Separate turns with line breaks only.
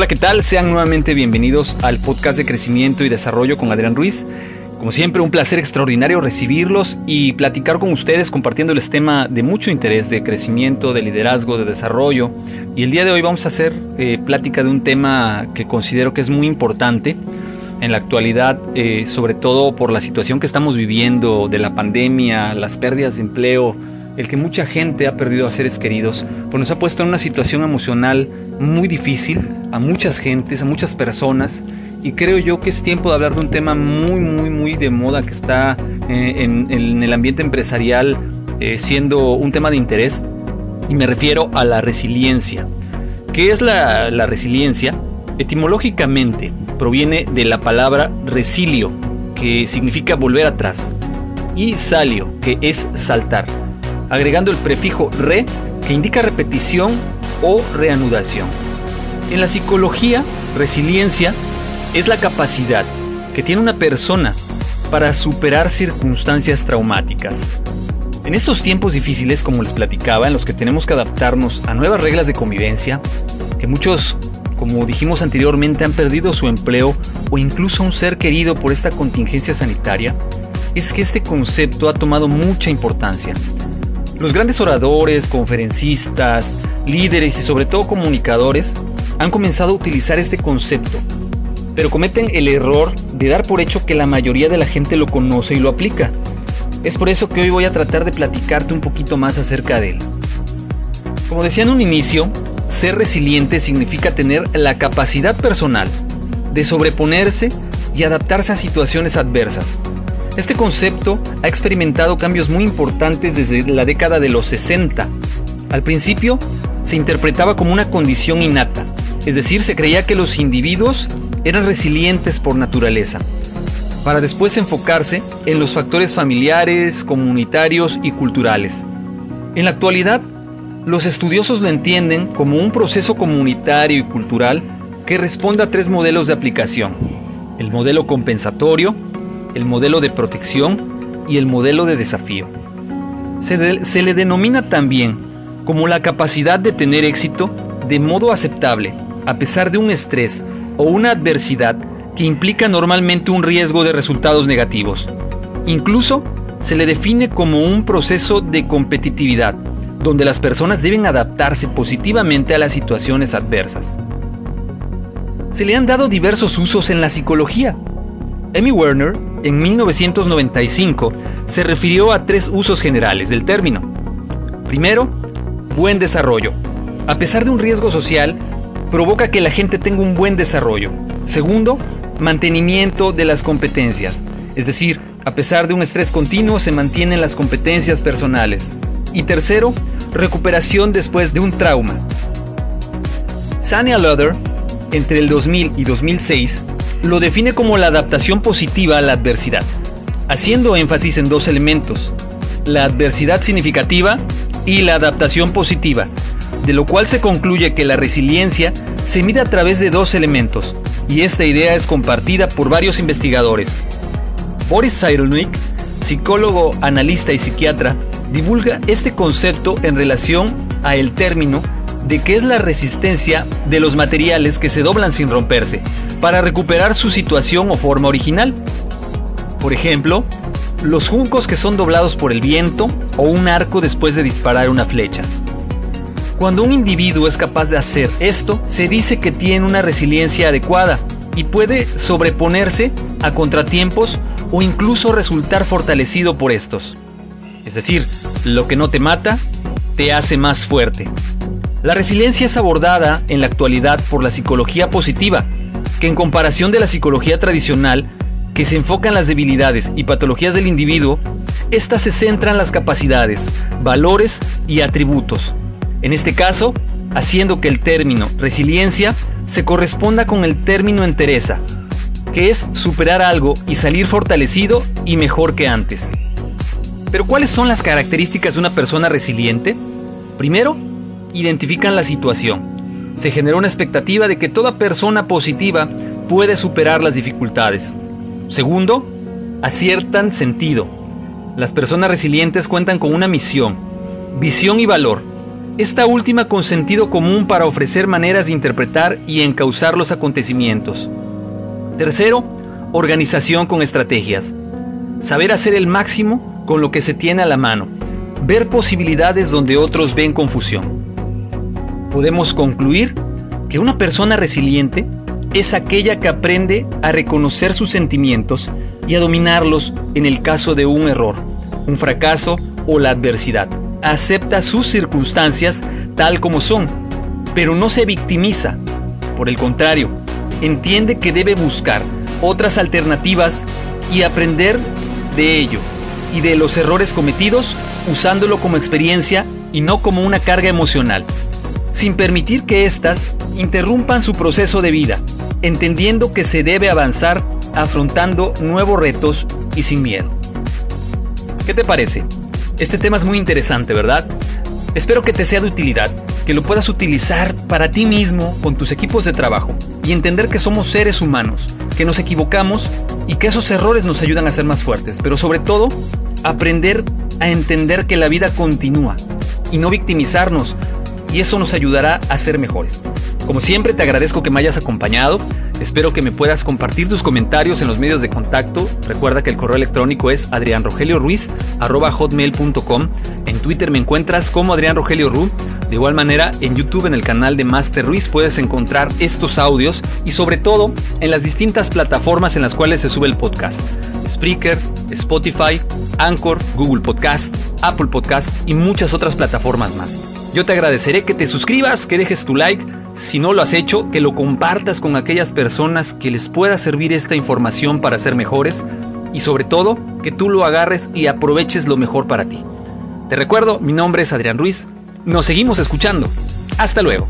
Hola, ¿qué tal? Sean nuevamente bienvenidos al podcast de crecimiento y desarrollo con Adrián Ruiz. Como siempre, un placer extraordinario recibirlos y platicar con ustedes compartiéndoles tema de mucho interés de crecimiento, de liderazgo, de desarrollo. Y el día de hoy vamos a hacer eh, plática de un tema que considero que es muy importante en la actualidad, eh, sobre todo por la situación que estamos viviendo de la pandemia, las pérdidas de empleo, el que mucha gente ha perdido a seres queridos, pues nos ha puesto en una situación emocional muy difícil a muchas gentes, a muchas personas y creo yo que es tiempo de hablar de un tema muy, muy, muy de moda que está eh, en, el ambiente empresarial eh, siendo un tema de interés y me refiero a la resiliencia. ¿Qué es la, la resiliencia? Etimológicamente proviene de la palabra resilio, que significa volver atrás, y salio, que es saltar, agregando el prefijo re, que indica repetición o reanudación. En la psicología, resiliencia es la capacidad que tiene una persona para superar circunstancias traumáticas. En estos tiempos difíciles, como les platicaba, en los que tenemos que adaptarnos a nuevas reglas de convivencia, que muchos, como dijimos anteriormente, han perdido su empleo o incluso un ser querido por esta contingencia sanitaria, es que este concepto ha tomado mucha importancia. Los grandes oradores, conferencistas, líderes y sobre todo comunicadores han comenzado a utilizar este concepto pero cometen el error de dar por hecho que la mayoría de la gente lo conoce y lo aplica. Es por eso que hoy voy a tratar de platicarte un poquito más acerca de él. Como decía en un inicio, ser resiliente significa tener la capacidad personal de sobreponerse y adaptarse a situaciones adversas. Este concepto ha experimentado cambios muy importantes desde la década de los 60. Al principio se interpretaba como una condición innata, es decir, se creía que los individuos eran resilientes por naturaleza, para después enfocarse en los factores familiares, comunitarios y culturales. En la actualidad, los estudiosos lo entienden como un proceso comunitario y cultural que responde a tres modelos de aplicación. El modelo compensatorio, el modelo de protección y el modelo de desafío. Se, se le denomina también como la capacidad de tener éxito de modo aceptable, a pesar de un estrés o una adversidad que implica normalmente un riesgo de resultados negativos. Incluso se le define como un proceso de competitividad, donde las personas deben adaptarse positivamente a las situaciones adversas. Se le han dado diversos usos en la psicología. Emmy Werner, en 1995, se refirió a tres usos generales del término. Primero, buen desarrollo. A pesar de un riesgo social, provoca que la gente tenga un buen desarrollo. Segundo, mantenimiento de las competencias. Es decir, a pesar de un estrés continuo se mantienen las competencias personales. Y tercero, recuperación después de un trauma. Sania Luther, entre el 2000 y 2006, lo define como la adaptación positiva a la adversidad, haciendo énfasis en dos elementos, la adversidad significativa y la adaptación positiva, de lo cual se concluye que la resiliencia se mide a través de dos elementos, y esta idea es compartida por varios investigadores. Boris Cyrulnik, psicólogo, analista y psiquiatra, divulga este concepto en relación a el término de qué es la resistencia de los materiales que se doblan sin romperse, para recuperar su situación o forma original. Por ejemplo, los juncos que son doblados por el viento o un arco después de disparar una flecha. Cuando un individuo es capaz de hacer esto, se dice que tiene una resiliencia adecuada y puede sobreponerse a contratiempos o incluso resultar fortalecido por estos. Es decir, lo que no te mata, te hace más fuerte. La resiliencia es abordada en la actualidad por la psicología positiva, que en comparación de la psicología tradicional, que se enfoca en las debilidades y patologías del individuo, esta se centra en las capacidades, valores y atributos, en este caso, haciendo que el término resiliencia se corresponda con el término entereza, que es superar algo y salir fortalecido y mejor que antes. Pero ¿cuáles son las características de una persona resiliente? Primero, identifican la situación. Se genera una expectativa de que toda persona positiva puede superar las dificultades. Segundo, aciertan sentido. Las personas resilientes cuentan con una misión, visión y valor esta última con sentido común para ofrecer maneras de interpretar y encauzar los acontecimientos. Tercero, organización con estrategias. Saber hacer el máximo con lo que se tiene a la mano. Ver posibilidades donde otros ven confusión. Podemos concluir que una persona resiliente es aquella que aprende a reconocer sus sentimientos y a dominarlos en el caso de un error, un fracaso o la adversidad. Acepta sus circunstancias tal como son, pero no se victimiza. Por el contrario, entiende que debe buscar otras alternativas y aprender de ello y de los errores cometidos usándolo como experiencia y no como una carga emocional, sin permitir que éstas interrumpan su proceso de vida, entendiendo que se debe avanzar afrontando nuevos retos y sin miedo. ¿Qué te parece? Este tema es muy interesante, ¿verdad? Espero que te sea de utilidad, que lo puedas utilizar para ti mismo con tus equipos de trabajo y entender que somos seres humanos, que nos equivocamos y que esos errores nos ayudan a ser más fuertes, pero sobre todo aprender a entender que la vida continúa y no victimizarnos y eso nos ayudará a ser mejores. Como siempre te agradezco que me hayas acompañado. Espero que me puedas compartir tus comentarios en los medios de contacto. Recuerda que el correo electrónico es adrianrogelioruiz.com. En Twitter me encuentras como Adrián Rogelio Ru. De igual manera, en YouTube, en el canal de Master Ruiz, puedes encontrar estos audios y sobre todo en las distintas plataformas en las cuales se sube el podcast. Spreaker, Spotify, Anchor, Google Podcast, Apple Podcast y muchas otras plataformas más. Yo te agradeceré que te suscribas, que dejes tu like, si no lo has hecho, que lo compartas con aquellas personas que les pueda servir esta información para ser mejores y sobre todo que tú lo agarres y aproveches lo mejor para ti. Te recuerdo, mi nombre es Adrián Ruiz, nos seguimos escuchando. Hasta luego.